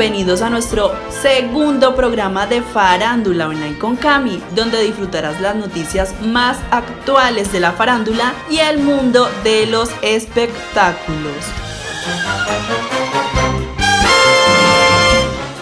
Bienvenidos a nuestro segundo programa de Farándula Online con Cami, donde disfrutarás las noticias más actuales de la farándula y el mundo de los espectáculos.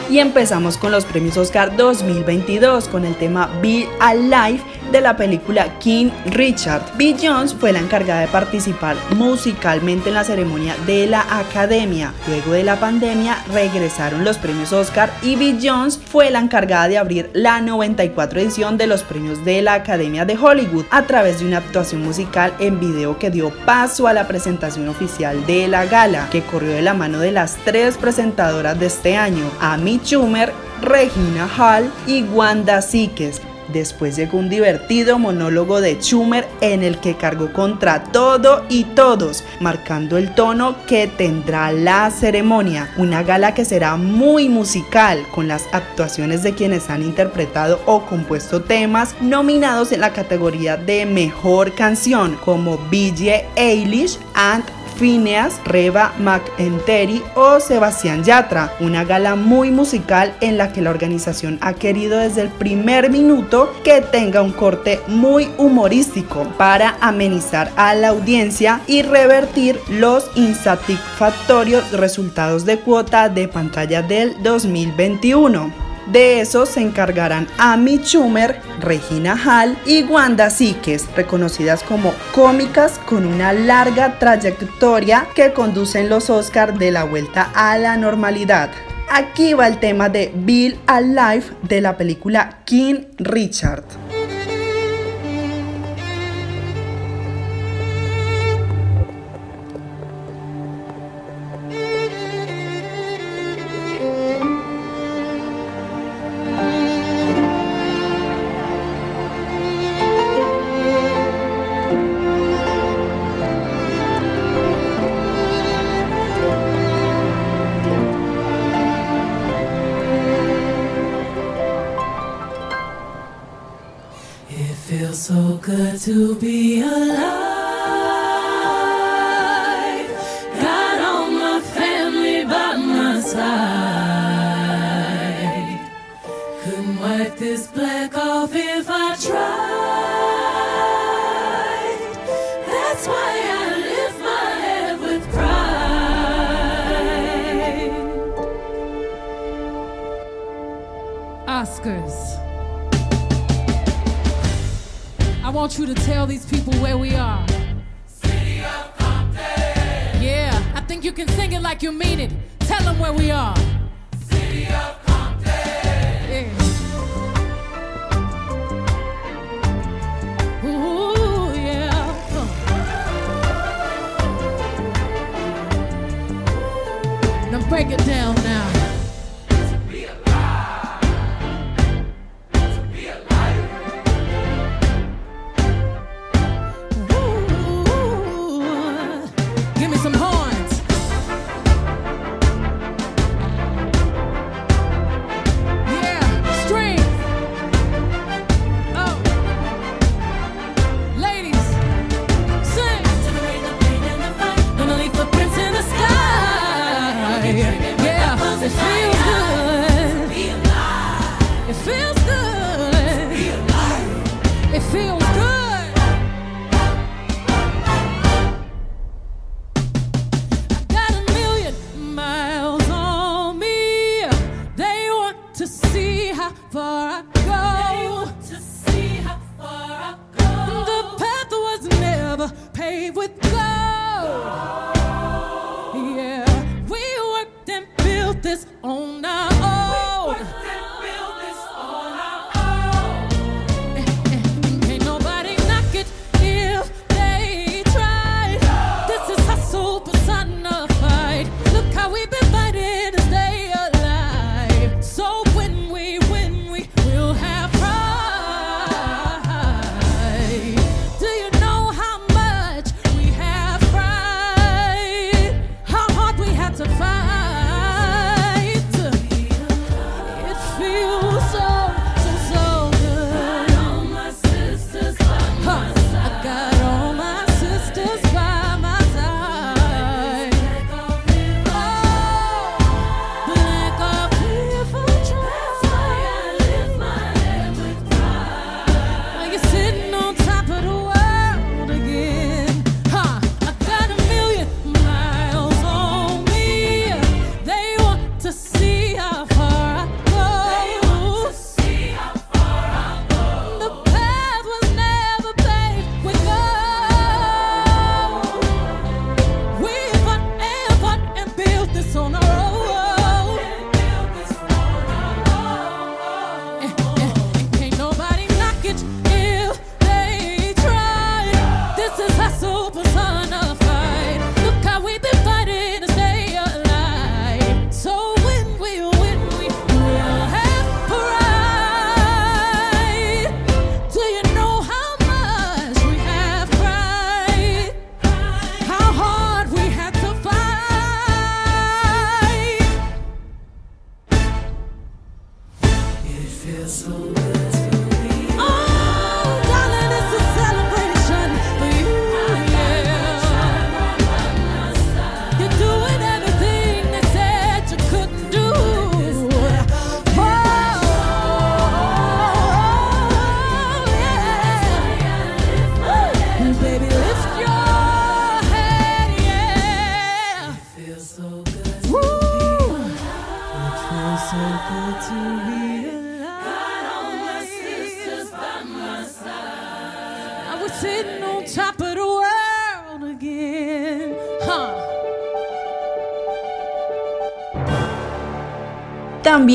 Y empezamos con los premios Oscar 2022 con el tema Be Alive de la película King Richard. Bill Jones fue la encargada de participar musicalmente en la ceremonia de la Academia. Luego de la pandemia regresaron los premios Oscar y Bill Jones fue la encargada de abrir la 94 edición de los premios de la Academia de Hollywood a través de una actuación musical en video que dio paso a la presentación oficial de la gala, que corrió de la mano de las tres presentadoras de este año, Amy Schumer, Regina Hall y Wanda Sikes. Después llegó un divertido monólogo de Schumer en el que cargó contra todo y todos, marcando el tono que tendrá la ceremonia. Una gala que será muy musical, con las actuaciones de quienes han interpretado o compuesto temas nominados en la categoría de mejor canción, como Billie Eilish and Phineas, Reba McEnteri o Sebastián Yatra, una gala muy musical en la que la organización ha querido desde el primer minuto que tenga un corte muy humorístico para amenizar a la audiencia y revertir los insatisfactorios resultados de cuota de pantalla del 2021. De eso se encargarán Amy Schumer, Regina Hall y Wanda Sikes, reconocidas como cómicas con una larga trayectoria que conducen los Oscars de la vuelta a la normalidad. Aquí va el tema de Bill Alive de la película King Richard. To be alive. You to tell these people where we are. City of Compton. Yeah, I think you can sing it like you mean it. Tell them where we are.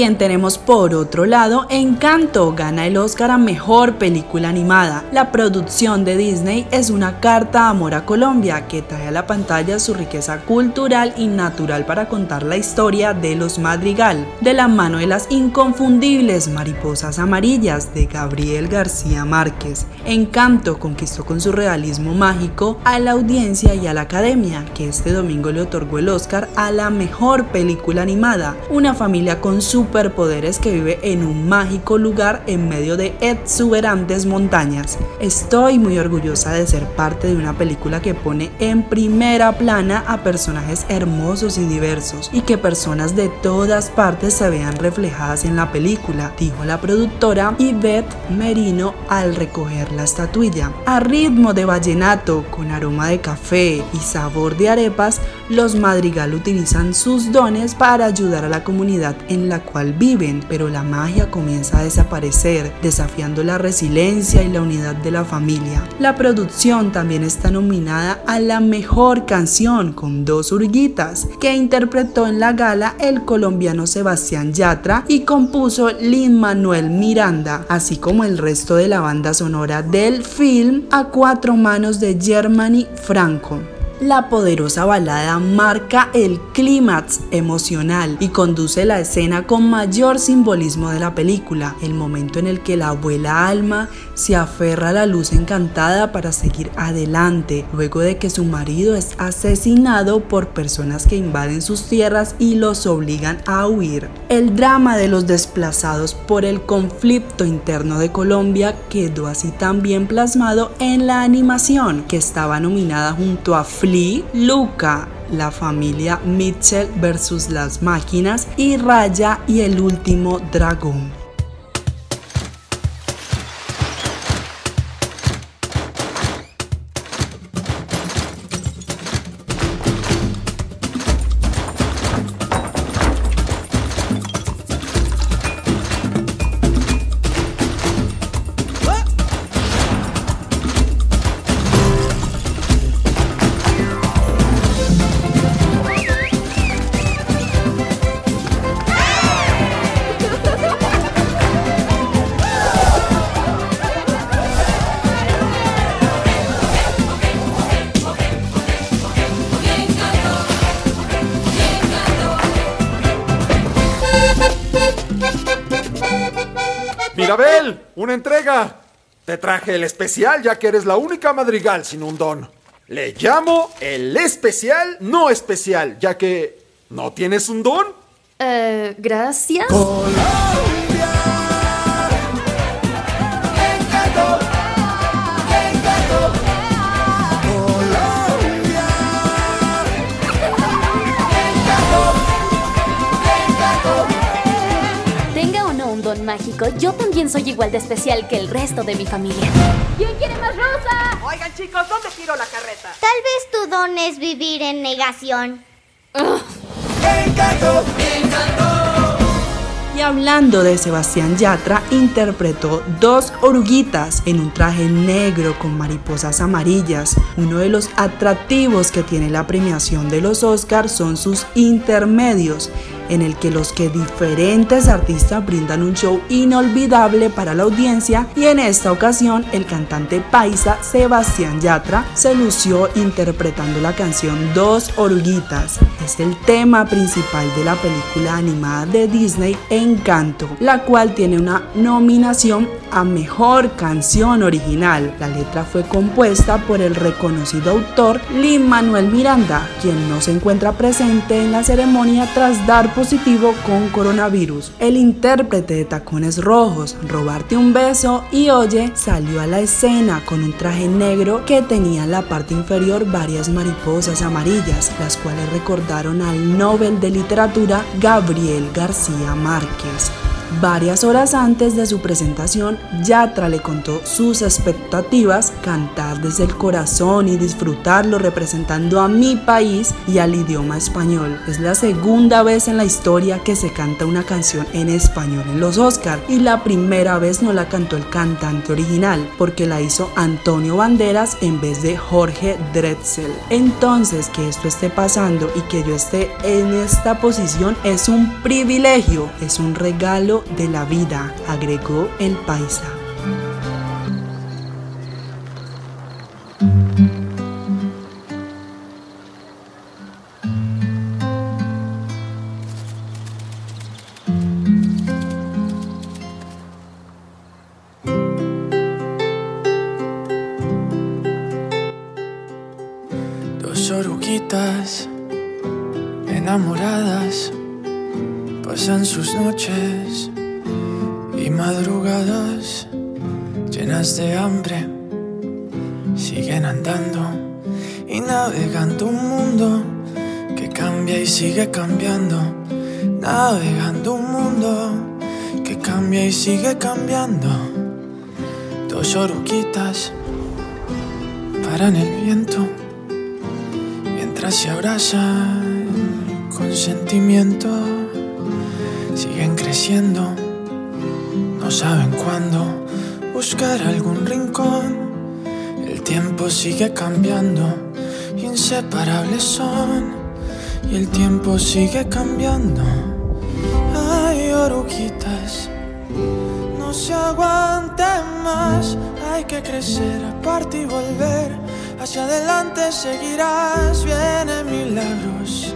También tenemos por otro lado Encanto, gana el Oscar a Mejor Película Animada. La producción de Disney es una carta de amor a Colombia que trae a la pantalla su riqueza cultural y natural para contar la historia de los Madrigal, de la mano de las inconfundibles Mariposas Amarillas de Gabriel García Márquez. Encanto conquistó con su realismo mágico a la audiencia y a la academia, que este domingo le otorgó el Oscar a la Mejor Película Animada, una familia con superpoderes que vive en un mágico lugar en medio de exuberantes montañas. Estoy muy orgullosa de ser parte de una película que pone en primera plana a personajes hermosos y diversos y que personas de todas partes se vean reflejadas en la película, dijo la productora Yvette Merino al recoger la estatuilla. A ritmo de vallenato, con aroma de café y sabor de arepas, los Madrigal utilizan sus dones para ayudar a la comunidad en la cual viven, pero la magia comienza a desaparecer, desafiando la resiliencia y la unidad de la familia. La producción también está nominada a la mejor canción con dos urguitas que interpretó en la gala el colombiano Sebastián Yatra y compuso Lin Manuel Miranda, así como el resto de la banda sonora del film A Cuatro Manos de Germany Franco la poderosa balada marca el clímax emocional y conduce la escena con mayor simbolismo de la película, el momento en el que la abuela Alma se aferra a la luz encantada para seguir adelante, luego de que su marido es asesinado por personas que invaden sus tierras y los obligan a huir. El drama de los desplazados por el conflicto interno de Colombia quedó así también plasmado en la animación, que estaba nominada junto a Flea, Luca, la familia Mitchell versus las máquinas y Raya y el último dragón. Mirabel, una entrega. Te traje el especial ya que eres la única madrigal sin un don. Le llamo el especial no especial, ya que no tienes un don. Eh, gracias. Mágico, yo también soy igual de especial que el resto de mi familia. ¿Quién quiere más rosa? Oigan chicos, ¿dónde tiro la carreta? Tal vez tu don es vivir en negación. Encanto. Y hablando de Sebastián Yatra, interpretó dos oruguitas en un traje negro con mariposas amarillas. Uno de los atractivos que tiene la premiación de los Oscars son sus intermedios, en el que los que diferentes artistas brindan un show inolvidable para la audiencia y en esta ocasión el cantante paisa Sebastián Yatra se lució interpretando la canción Dos Oruguitas. Es el tema principal de la película animada de Disney Encanto, la cual tiene una nominación a Mejor Canción Original. La letra fue compuesta por el reconocido autor Lin Manuel Miranda, quien no se encuentra presente en la ceremonia tras dar positivo con coronavirus. El intérprete de Tacones Rojos, Robarte un beso y Oye, salió a la escena con un traje negro que tenía en la parte inferior varias mariposas amarillas, las cuales recordaron al Nobel de Literatura Gabriel García Márquez. Varias horas antes de su presentación, Yatra le contó sus expectativas, cantar desde el corazón y disfrutarlo representando a mi país y al idioma español. Es la segunda vez en la historia que se canta una canción en español en los Oscars y la primera vez no la cantó el cantante original porque la hizo Antonio Banderas en vez de Jorge Drexel. Entonces que esto esté pasando y que yo esté en esta posición es un privilegio, es un regalo de la vida, agregó el paisa. Dos oruguitas enamoradas pasan sus noches de hambre. Siguen andando y navegando un mundo que cambia y sigue cambiando. Navegando un mundo que cambia y sigue cambiando. Dos oruguitas paran el viento mientras se abrazan con sentimiento. Siguen creciendo, no saben cuándo buscar algún rincón. El tiempo sigue cambiando, inseparables son. Y el tiempo sigue cambiando. Ay, oruguitas, no se aguante más. Hay que crecer, aparte y volver. Hacia adelante seguirás, vienen milagros,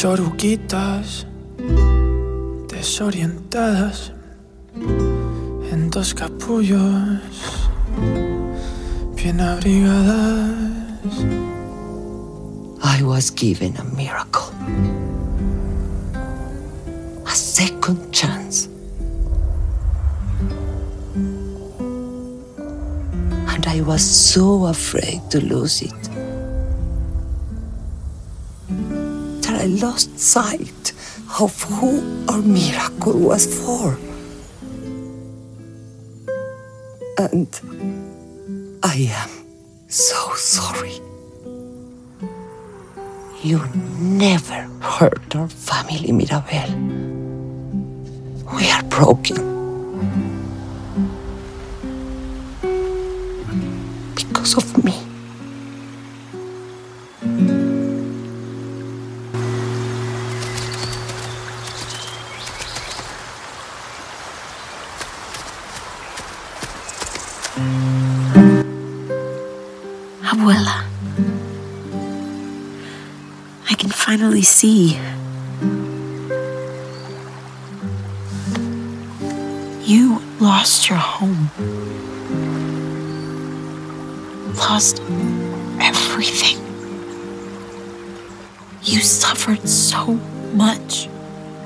Dos oruguitas desorientadas en dos capullos bien abrigadas. I was given a miracle. A second chance. And I was so afraid to lose it lost sight of who our miracle was for. And I am so sorry. You never hurt our family, Mirabel. We are broken. Because of me. Can finally see. You lost your home. Lost everything. You suffered so much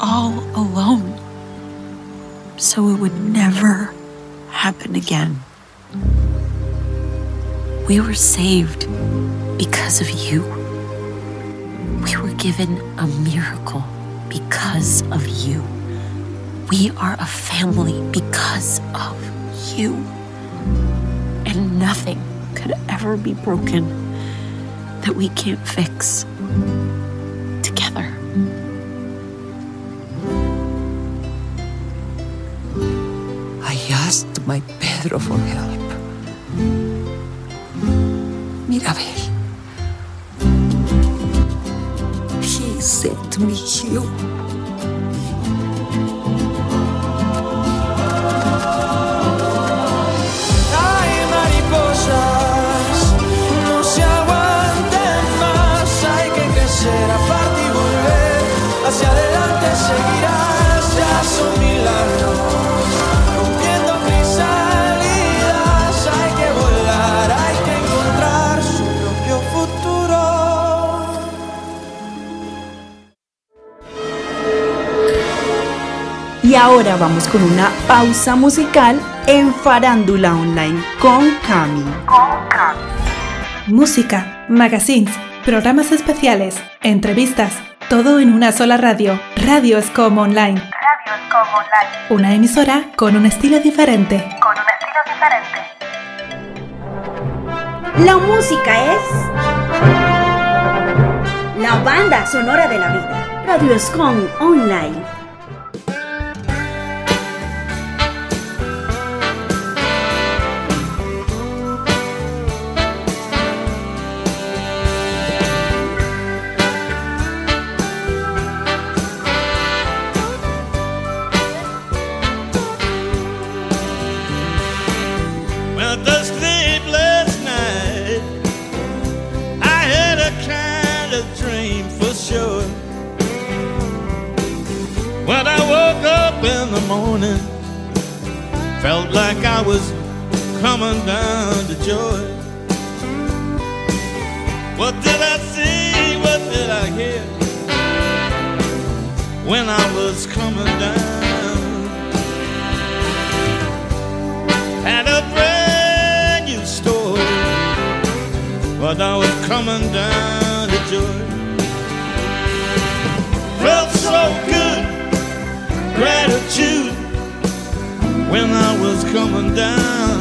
all alone. So it would never happen again. We were saved because of you. We were given a miracle because of you. We are a family because of you. And nothing could ever be broken that we can't fix together. I asked my Pedro for help. Mirabel. Sent me you. Y ahora vamos con una pausa musical en Farándula Online con Cami. Música, magazines, programas especiales, entrevistas, todo en una sola radio. Radio Escom Online. Radio Escom Online. Una emisora con un estilo diferente. Con un estilo diferente. La música es la banda sonora de la vida. Radio Scon Online. What did I see? What did I hear? When I was coming down. had a brand new story, but I was coming down to joy. Felt so good, gratitude when I was coming down.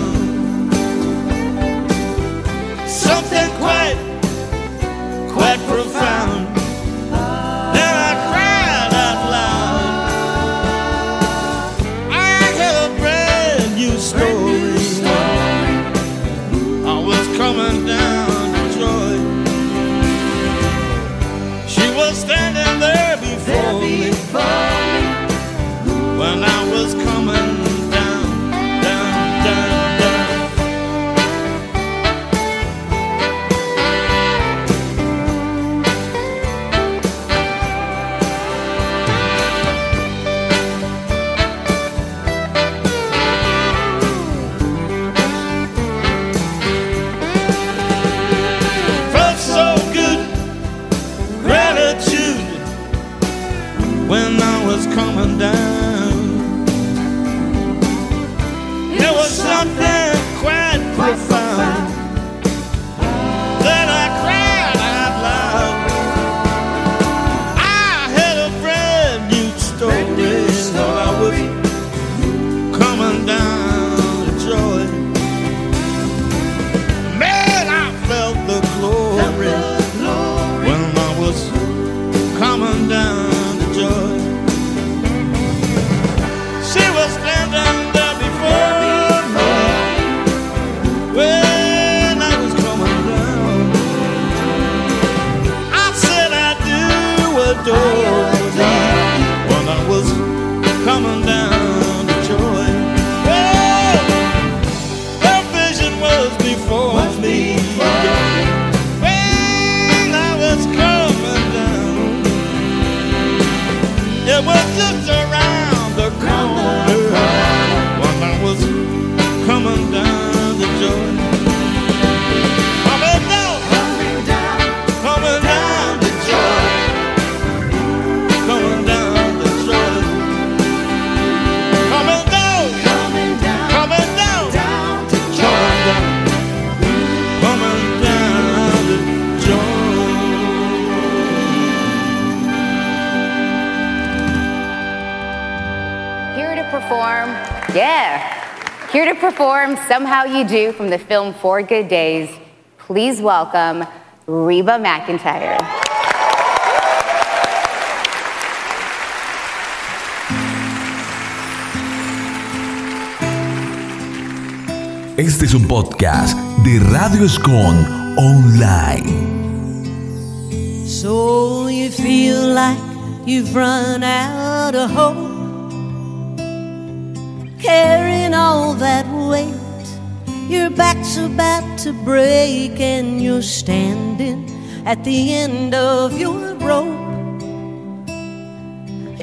Was coming down. Perform Somehow You Do from the film Four Good Days. Please welcome Reba McIntyre. Este es un podcast de Radio Escon Online. So you feel like you've run out of hope, carrying all that weight. Your back's about to break, and you're standing at the end of your rope.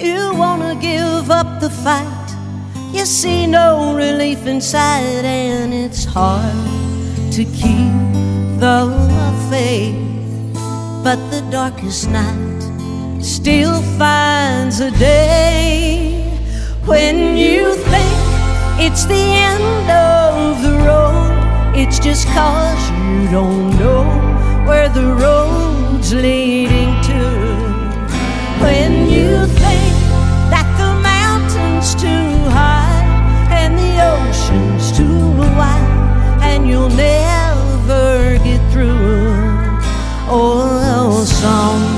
You wanna give up the fight, you see no relief inside, and it's hard to keep the faith but the darkest night still finds a day when you think it's the end of the road. It's just cause you don't know where the road's leading to. When you think that the mountain's too high and the ocean's too wide and you'll never get through. Oh, some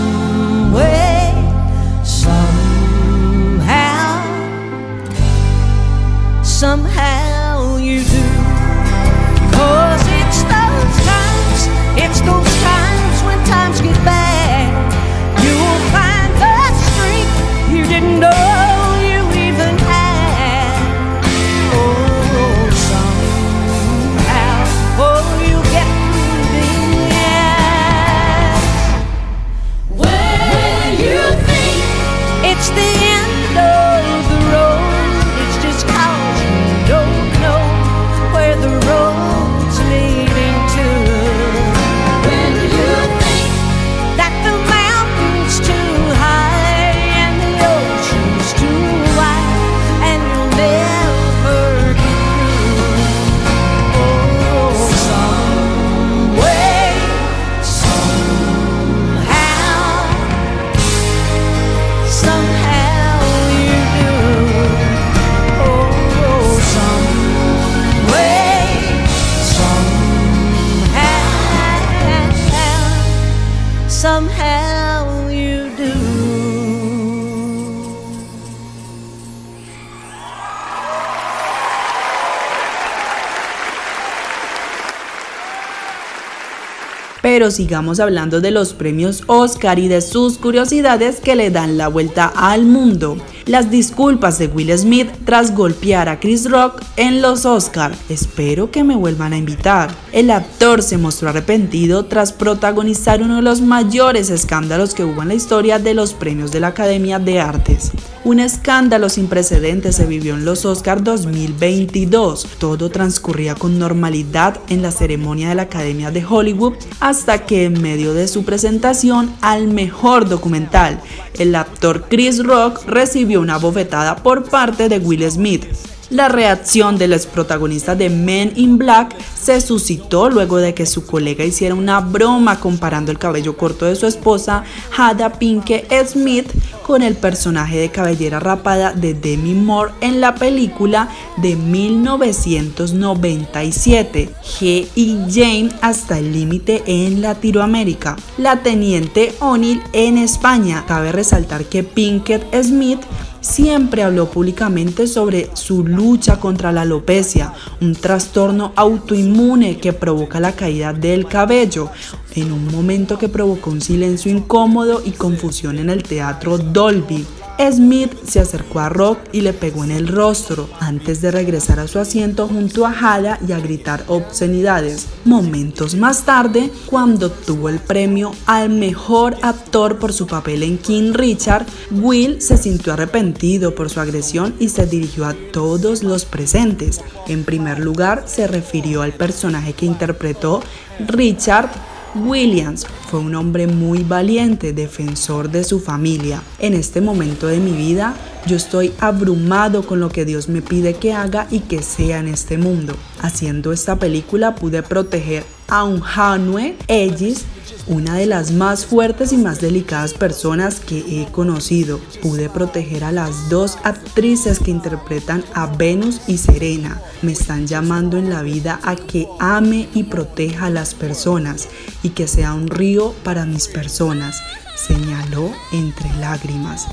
Pero sigamos hablando de los premios Oscar y de sus curiosidades que le dan la vuelta al mundo. Las disculpas de Will Smith tras golpear a Chris Rock en los Oscar. Espero que me vuelvan a invitar. El actor se mostró arrepentido tras protagonizar uno de los mayores escándalos que hubo en la historia de los premios de la Academia de Artes. Un escándalo sin precedentes se vivió en los Oscar 2022. Todo transcurría con normalidad en la ceremonia de la Academia de Hollywood hasta que en medio de su presentación al mejor documental, el actor Chris Rock recibió una bofetada por parte de Will Smith. La reacción del ex protagonista de Men in Black se suscitó luego de que su colega hiciera una broma comparando el cabello corto de su esposa, Hada Pinkett Smith, con el personaje de cabellera rapada de Demi Moore en la película de 1997, G y Jane hasta el límite en Latinoamérica. La teniente O'Neill en España. Cabe resaltar que Pinkett Smith siempre habló públicamente sobre su lucha contra la alopecia, un trastorno autoinmune que provoca la caída del cabello, en un momento que provocó un silencio incómodo y confusión en el teatro Dolby. Smith se acercó a Rock y le pegó en el rostro antes de regresar a su asiento junto a Hada y a gritar obscenidades. Momentos más tarde, cuando obtuvo el premio al mejor actor por su papel en King Richard, Will se sintió arrepentido por su agresión y se dirigió a todos los presentes. En primer lugar, se refirió al personaje que interpretó Richard Williams fue un hombre muy valiente, defensor de su familia. En este momento de mi vida, yo estoy abrumado con lo que Dios me pide que haga y que sea en este mundo. Haciendo esta película pude proteger Hanue Ellis una de las más fuertes y más delicadas personas que he conocido. Pude proteger a las dos actrices que interpretan a Venus y Serena. Me están llamando en la vida a que ame y proteja a las personas y que sea un río para mis personas, señaló entre lágrimas.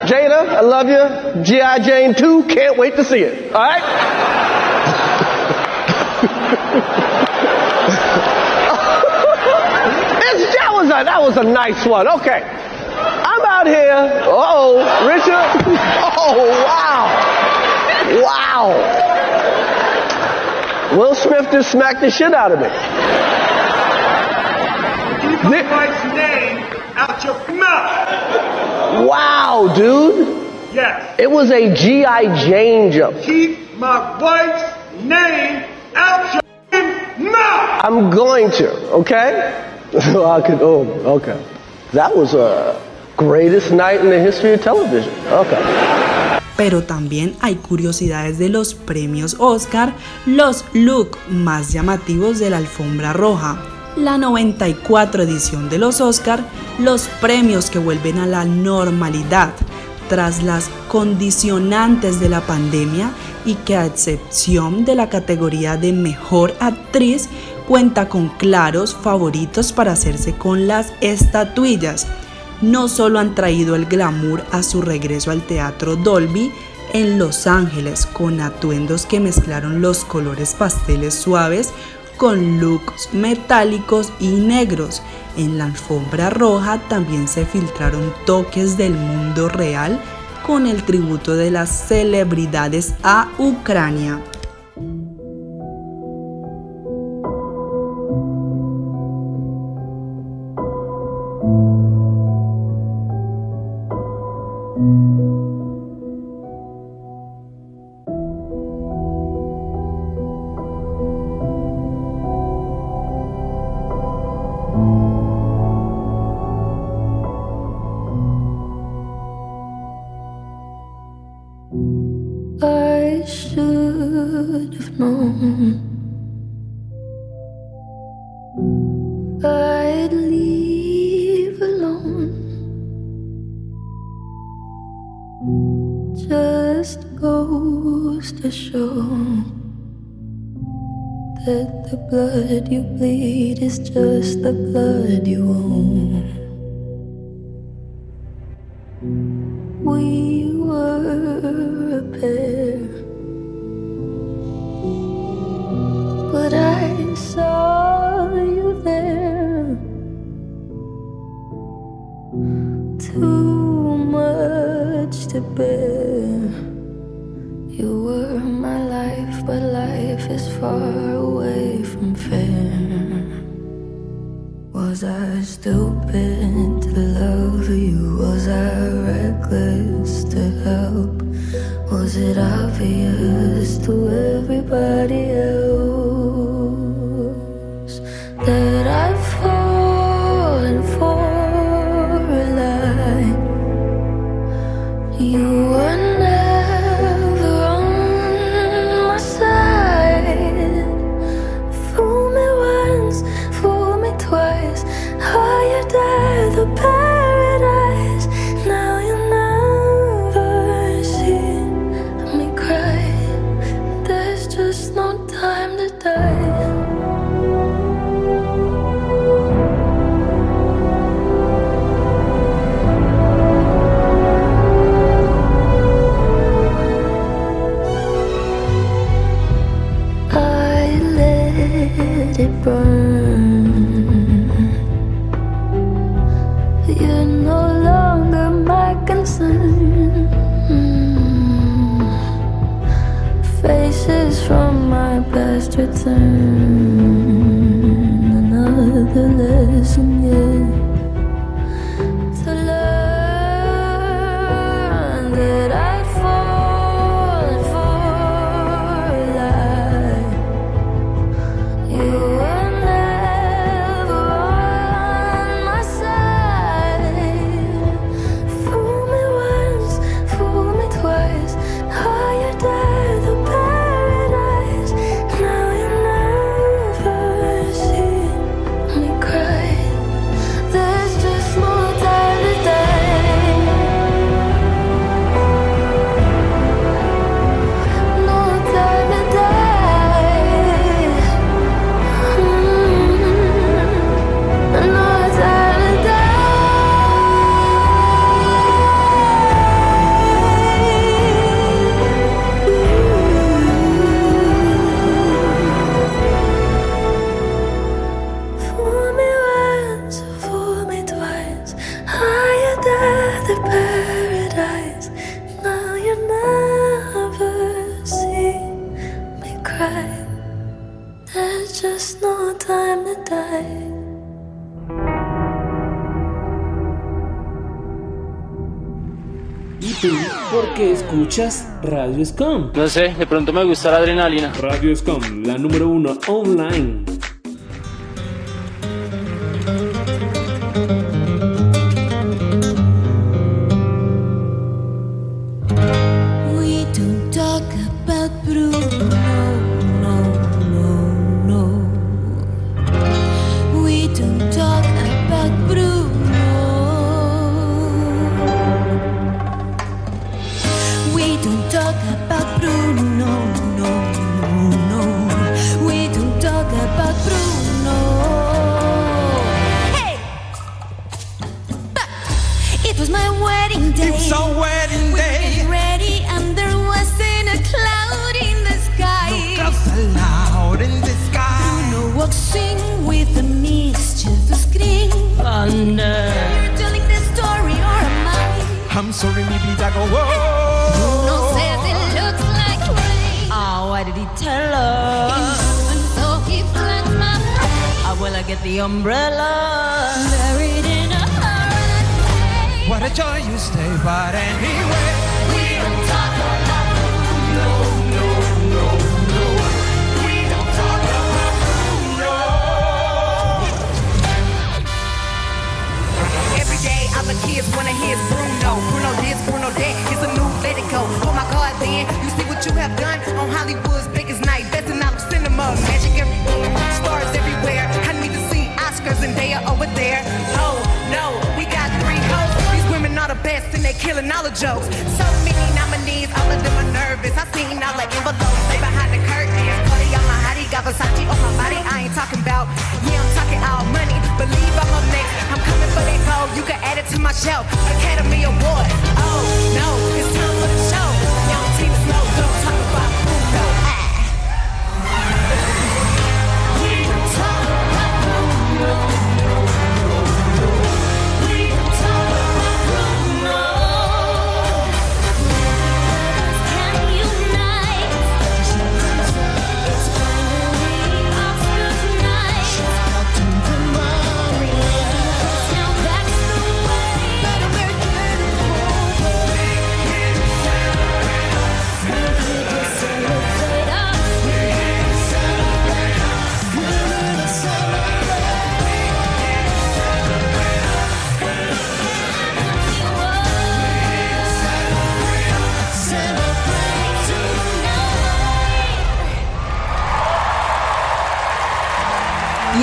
Jada, I love you. G.I. Jane 2, can't wait to see it. All right? A that was a nice one. Okay, I'm out here. Uh oh, Richard. Oh wow, wow. Will Smith just smacked the shit out of me. Keep my wife's name out your mouth. Wow, dude. Yes. It was a GI Jane jump. Keep my wife's name out your mouth. I'm going to. Okay. Oh, okay. That was greatest night in the history of television. Okay. Pero también hay curiosidades de los premios Oscar, los look más llamativos de la alfombra roja, la 94 edición de los Oscar, los premios que vuelven a la normalidad tras las condicionantes de la pandemia y que a excepción de la categoría de mejor actriz cuenta con claros favoritos para hacerse con las estatuillas. No solo han traído el glamour a su regreso al teatro Dolby en Los Ángeles con atuendos que mezclaron los colores pasteles suaves con looks metálicos y negros. En la alfombra roja también se filtraron toques del mundo real con el tributo de las celebridades a Ucrania. Far away from fair. Was I stupid to love you? Was I reckless to help? Was it obvious to everybody else Faces from my past return. Another lesson, yeah. Por qué escuchas Radio Scum? No sé, de pronto me gusta la adrenalina. Radio Scum, la número uno online. I'm sorry, mi vida go whoa. Bruno says it looks like rain. Oh, why did he tell us? And so he floods my brain. Oh, ah, will I get the umbrella? Buried in a hurricane. What a joy you stay, but anyway. Other kids wanna hear Bruno. Bruno this, Bruno that. It's a new let it go. Oh my God, then you see what you have done on Hollywood's biggest night, best in all of cinema. Magic everywhere, stars everywhere. I need to see Oscars and they are over there. Oh no, we got best and they killing all the jokes. So many nominees, all of them are nervous. I seen all the envelopes, they behind the curtains. Cardi on my hottie, got Versace on my body. I ain't talking about, yeah, I'm talking all money. Believe I'm up next. I'm coming for that gold. You can add it to my shelf. Academy Award. Oh no, it's time for the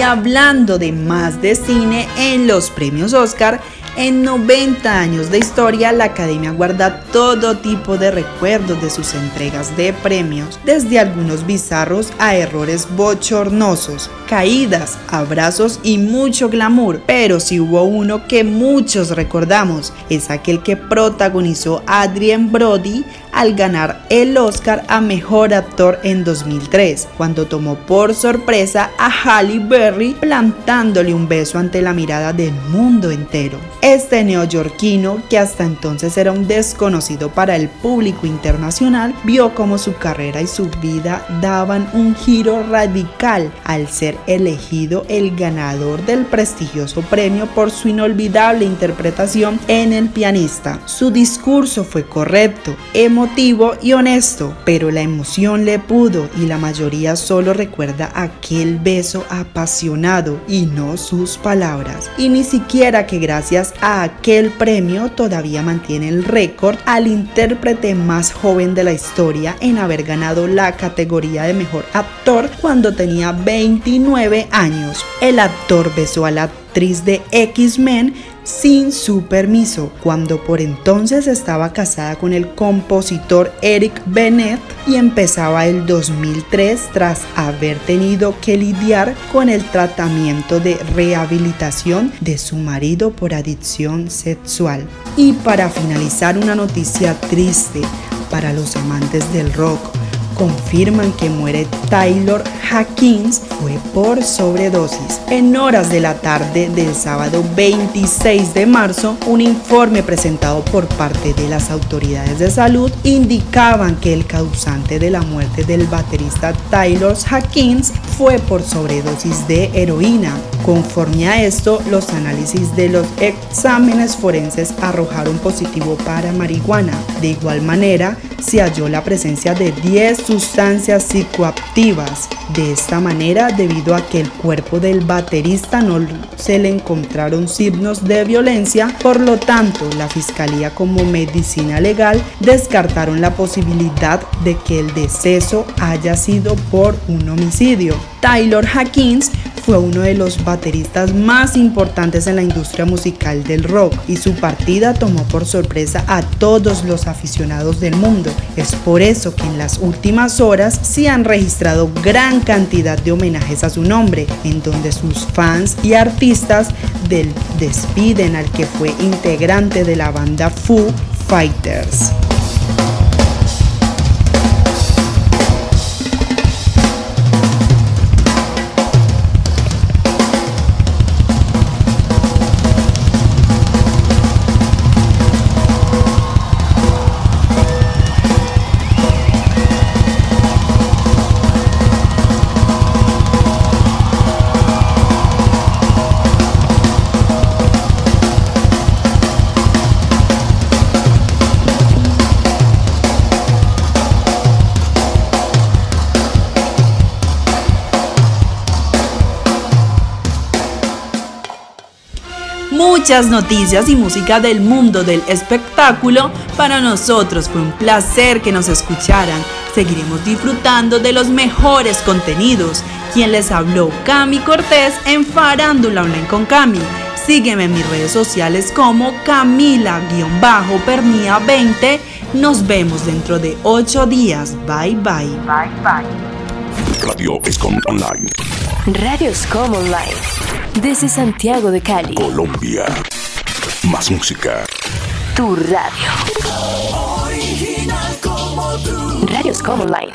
hablando de más de cine en los premios Oscar, en 90 años de historia la Academia guarda todo tipo de recuerdos de sus entregas de premios, desde algunos bizarros a errores bochornosos, caídas, abrazos y mucho glamour, pero si hubo uno que muchos recordamos, es aquel que protagonizó Adrien Brody al ganar el Oscar a Mejor Actor en 2003, cuando tomó por sorpresa a Halle Berry plantándole un beso ante la mirada del mundo entero. Este neoyorquino, que hasta entonces era un desconocido para el público internacional, vio cómo su carrera y su vida daban un giro radical al ser elegido el ganador del prestigioso premio por su inolvidable interpretación en El pianista. Su discurso fue correcto, emotivo y honesto, pero la emoción le pudo y la mayoría solo recuerda aquel beso apasionado y no sus palabras. Y ni siquiera que gracias a aquel premio todavía mantiene el récord al intérprete más joven de la historia en haber ganado la categoría de mejor actor cuando tenía 29 años. El actor besó a la actriz de X-Men sin su permiso, cuando por entonces estaba casada con el compositor Eric Bennett y empezaba el 2003 tras haber tenido que lidiar con el tratamiento de rehabilitación de su marido por adicción sexual. Y para finalizar una noticia triste para los amantes del rock, confirman que muere Taylor Hawkins fue por sobredosis. En horas de la tarde del sábado 26 de marzo, un informe presentado por parte de las autoridades de salud indicaban que el causante de la muerte del baterista Taylor Hawkins fue por sobredosis de heroína. Conforme a esto, los análisis de los exámenes forenses arrojaron positivo para marihuana. De igual manera, se halló la presencia de 10 sustancias psicoactivas. De esta manera, debido a que el cuerpo del baterista no se le encontraron signos de violencia, por lo tanto, la fiscalía como medicina legal descartaron la posibilidad de que el deceso haya sido por un homicidio. Taylor Hawkins fue uno de los bateristas más importantes en la industria musical del rock y su partida tomó por sorpresa a todos los aficionados del mundo. Es por eso que en las últimas horas se han registrado gran cantidad de homenajes a su nombre, en donde sus fans y artistas del despiden al que fue integrante de la banda Foo Fighters. Muchas noticias y música del mundo del espectáculo, para nosotros fue un placer que nos escucharan. Seguiremos disfrutando de los mejores contenidos. Quien les habló, Cami Cortés en Farándula Online con Cami. Sígueme en mis redes sociales como Camila-Pernía20. Nos vemos dentro de 8 días. Bye bye. Bye bye. Radio Escom Online. Radio Escom Online. Desde Santiago de Cali. Colombia. Más música. Tu radio. Original como tú. Radio Escom Online.